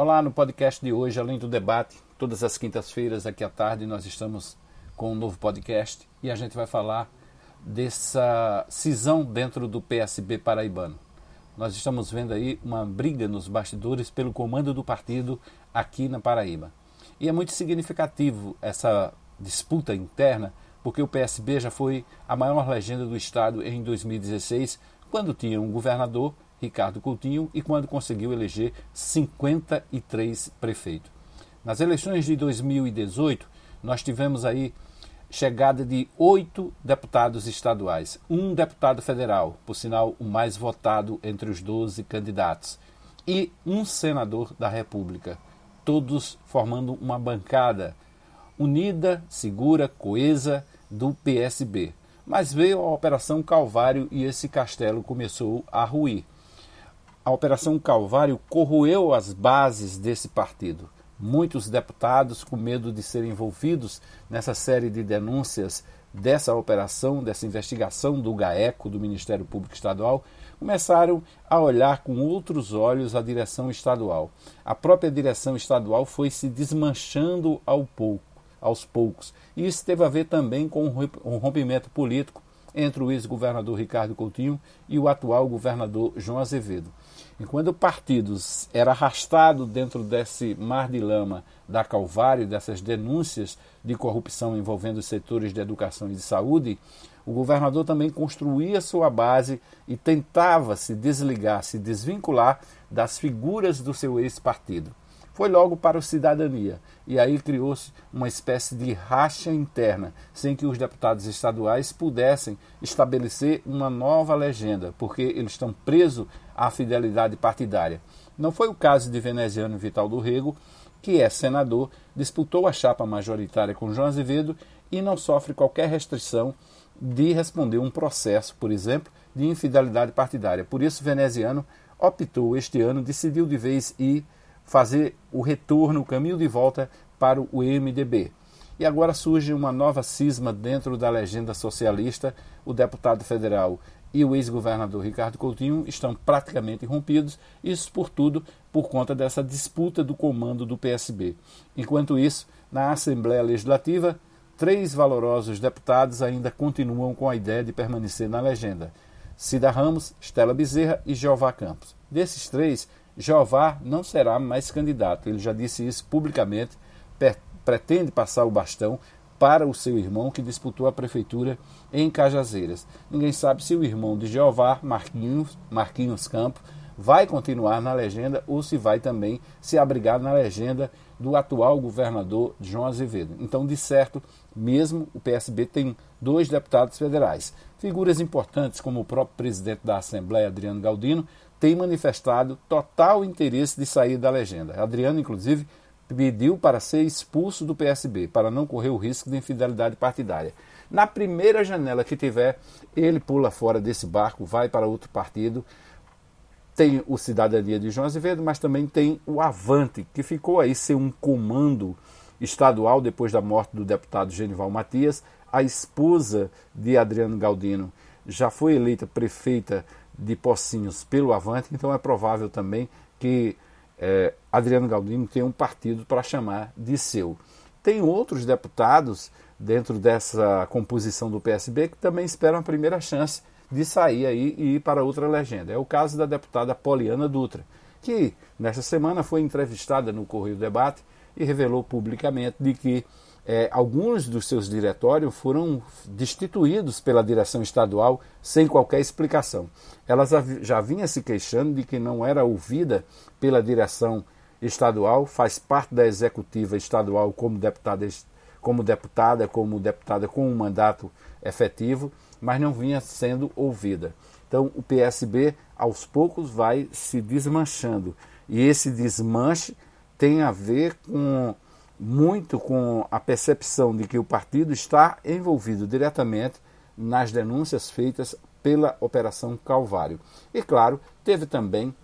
Olá, no podcast de hoje, além do debate, todas as quintas-feiras aqui à tarde nós estamos com um novo podcast e a gente vai falar dessa cisão dentro do PSB paraibano. Nós estamos vendo aí uma briga nos bastidores pelo comando do partido aqui na Paraíba. E é muito significativo essa disputa interna, porque o PSB já foi a maior legenda do estado em 2016, quando tinha um governador Ricardo Coutinho e quando conseguiu eleger 53 prefeitos. Nas eleições de 2018, nós tivemos aí chegada de oito deputados estaduais, um deputado federal, por sinal o mais votado entre os 12 candidatos, e um senador da República, todos formando uma bancada unida, segura, coesa do PSB. Mas veio a Operação Calvário e esse castelo começou a ruir a Operação Calvário corroeu as bases desse partido. Muitos deputados, com medo de serem envolvidos nessa série de denúncias dessa operação, dessa investigação do GAECO, do Ministério Público Estadual, começaram a olhar com outros olhos a direção estadual. A própria direção estadual foi se desmanchando ao pouco, aos poucos. E isso teve a ver também com um rompimento político entre o ex-governador Ricardo Coutinho e o atual governador João Azevedo. Enquanto o partido era arrastado dentro desse mar de lama da Calvário, dessas denúncias de corrupção envolvendo os setores de educação e de saúde, o governador também construía sua base e tentava se desligar, se desvincular das figuras do seu ex-partido. Foi logo para o Cidadania, e aí criou-se uma espécie de racha interna, sem que os deputados estaduais pudessem estabelecer uma nova legenda, porque eles estão presos à fidelidade partidária. Não foi o caso de Veneziano Vital do Rego, que é senador, disputou a chapa majoritária com João Azevedo e não sofre qualquer restrição de responder um processo, por exemplo, de infidelidade partidária. Por isso, Veneziano optou este ano, decidiu de vez ir fazer o retorno, o caminho de volta para o MDB. E agora surge uma nova cisma dentro da legenda socialista. O deputado federal e o ex-governador Ricardo Coutinho estão praticamente rompidos, isso por tudo por conta dessa disputa do comando do PSB. Enquanto isso, na Assembleia Legislativa, três valorosos deputados ainda continuam com a ideia de permanecer na legenda: Cida Ramos, Estela Bezerra e Jeová Campos. Desses três, Jeová não será mais candidato. Ele já disse isso publicamente, pretende passar o bastão para o seu irmão que disputou a prefeitura em Cajazeiras. Ninguém sabe se o irmão de Jeová, Marquinhos, Marquinhos Campo, vai continuar na legenda ou se vai também se abrigar na legenda do atual governador João Azevedo. Então, de certo, mesmo o PSB tem dois deputados federais. Figuras importantes como o próprio presidente da Assembleia, Adriano Galdino, tem manifestado total interesse de sair da legenda. Adriano, inclusive, pediu para ser expulso do PSB, para não correr o risco de infidelidade partidária. Na primeira janela que tiver, ele pula fora desse barco, vai para outro partido. Tem o Cidadania de João Azevedo, mas também tem o Avante, que ficou aí ser um comando estadual depois da morte do deputado Genival Matias. A esposa de Adriano Galdino já foi eleita prefeita de Pocinhos pelo Avante, então é provável também que é, Adriano Galdino tenha um partido para chamar de seu. Tem outros deputados dentro dessa composição do PSB que também esperam a primeira chance de sair aí e ir para outra legenda. É o caso da deputada Poliana Dutra, que nesta semana foi entrevistada no Correio Debate e revelou publicamente de que é, alguns dos seus diretórios foram destituídos pela direção estadual sem qualquer explicação. Ela já vinha se queixando de que não era ouvida pela direção estadual, faz parte da executiva estadual como deputada, como deputada, como deputada com um mandato efetivo, mas não vinha sendo ouvida. Então o PSB aos poucos vai se desmanchando. E esse desmanche tem a ver com muito com a percepção de que o partido está envolvido diretamente nas denúncias feitas pela Operação Calvário. E, claro, teve também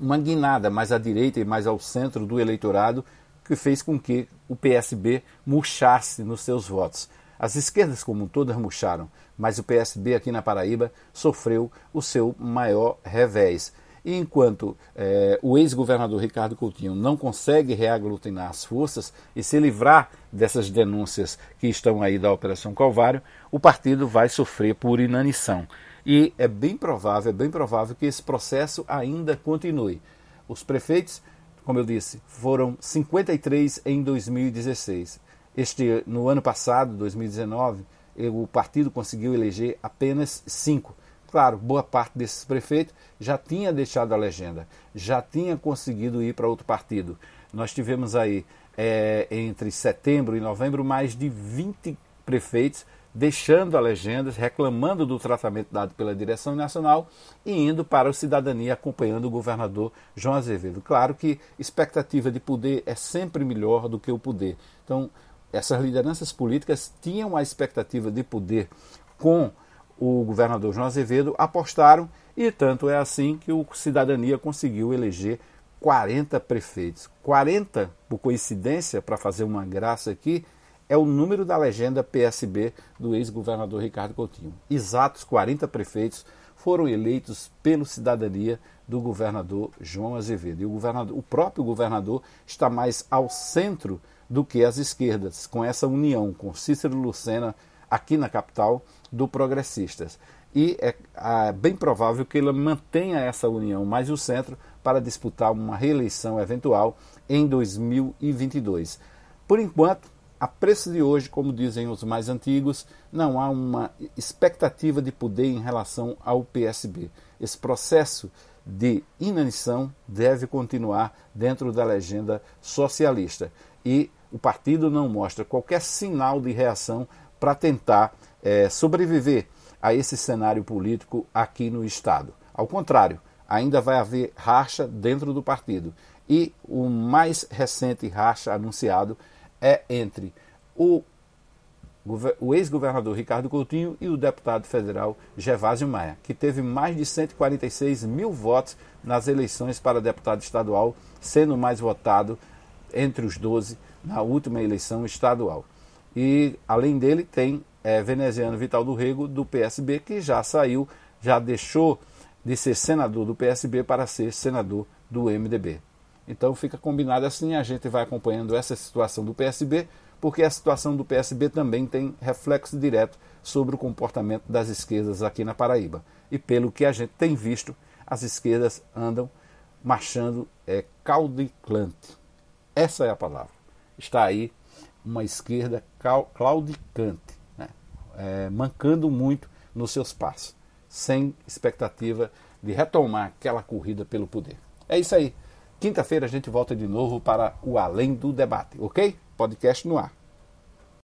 uma guinada mais à direita e mais ao centro do eleitorado que fez com que o PSB murchasse nos seus votos. As esquerdas, como todas, murcharam, mas o PSB aqui na Paraíba sofreu o seu maior revés. E enquanto é, o ex-governador Ricardo Coutinho não consegue reaglutinar as forças e se livrar dessas denúncias que estão aí da Operação Calvário, o partido vai sofrer por inanição. E é bem provável, é bem provável que esse processo ainda continue. Os prefeitos, como eu disse, foram 53 em 2016. Este, no ano passado, 2019, o partido conseguiu eleger apenas cinco. Claro, boa parte desses prefeitos já tinha deixado a legenda, já tinha conseguido ir para outro partido. Nós tivemos aí, é, entre setembro e novembro, mais de 20 prefeitos deixando a legenda, reclamando do tratamento dado pela direção nacional e indo para o cidadania acompanhando o governador João Azevedo. Claro que expectativa de poder é sempre melhor do que o poder. Então, essas lideranças políticas tinham a expectativa de poder com o governador João Azevedo, apostaram e tanto é assim que o Cidadania conseguiu eleger 40 prefeitos. 40, por coincidência, para fazer uma graça aqui, é o número da legenda PSB do ex-governador Ricardo Coutinho. Exatos 40 prefeitos foram eleitos pelo Cidadania do governador João Azevedo. E o, governador, o próprio governador está mais ao centro do que as esquerdas, com essa união com Cícero Lucena aqui na capital do Progressistas. E é, é bem provável que ele mantenha essa união mais o centro para disputar uma reeleição eventual em 2022. Por enquanto, a preço de hoje, como dizem os mais antigos, não há uma expectativa de poder em relação ao PSB. Esse processo de inanição deve continuar dentro da legenda socialista. E o partido não mostra qualquer sinal de reação para tentar é, sobreviver a esse cenário político aqui no Estado. Ao contrário, ainda vai haver racha dentro do partido. E o mais recente racha anunciado é entre o, o ex-governador Ricardo Coutinho e o deputado federal Gervásio Maia, que teve mais de 146 mil votos nas eleições para deputado estadual, sendo mais votado entre os 12 na última eleição estadual. E além dele tem é, veneziano Vital do Rego do PSB que já saiu, já deixou de ser senador do PSB para ser senador do MDB. Então fica combinado assim, a gente vai acompanhando essa situação do PSB, porque a situação do PSB também tem reflexo direto sobre o comportamento das esquerdas aqui na Paraíba. E pelo que a gente tem visto, as esquerdas andam marchando é, caudiclante. Essa é a palavra está aí uma esquerda claudicante, né? é, mancando muito nos seus passos, sem expectativa de retomar aquela corrida pelo poder. É isso aí. Quinta-feira a gente volta de novo para o Além do Debate, ok? Podcast no ar.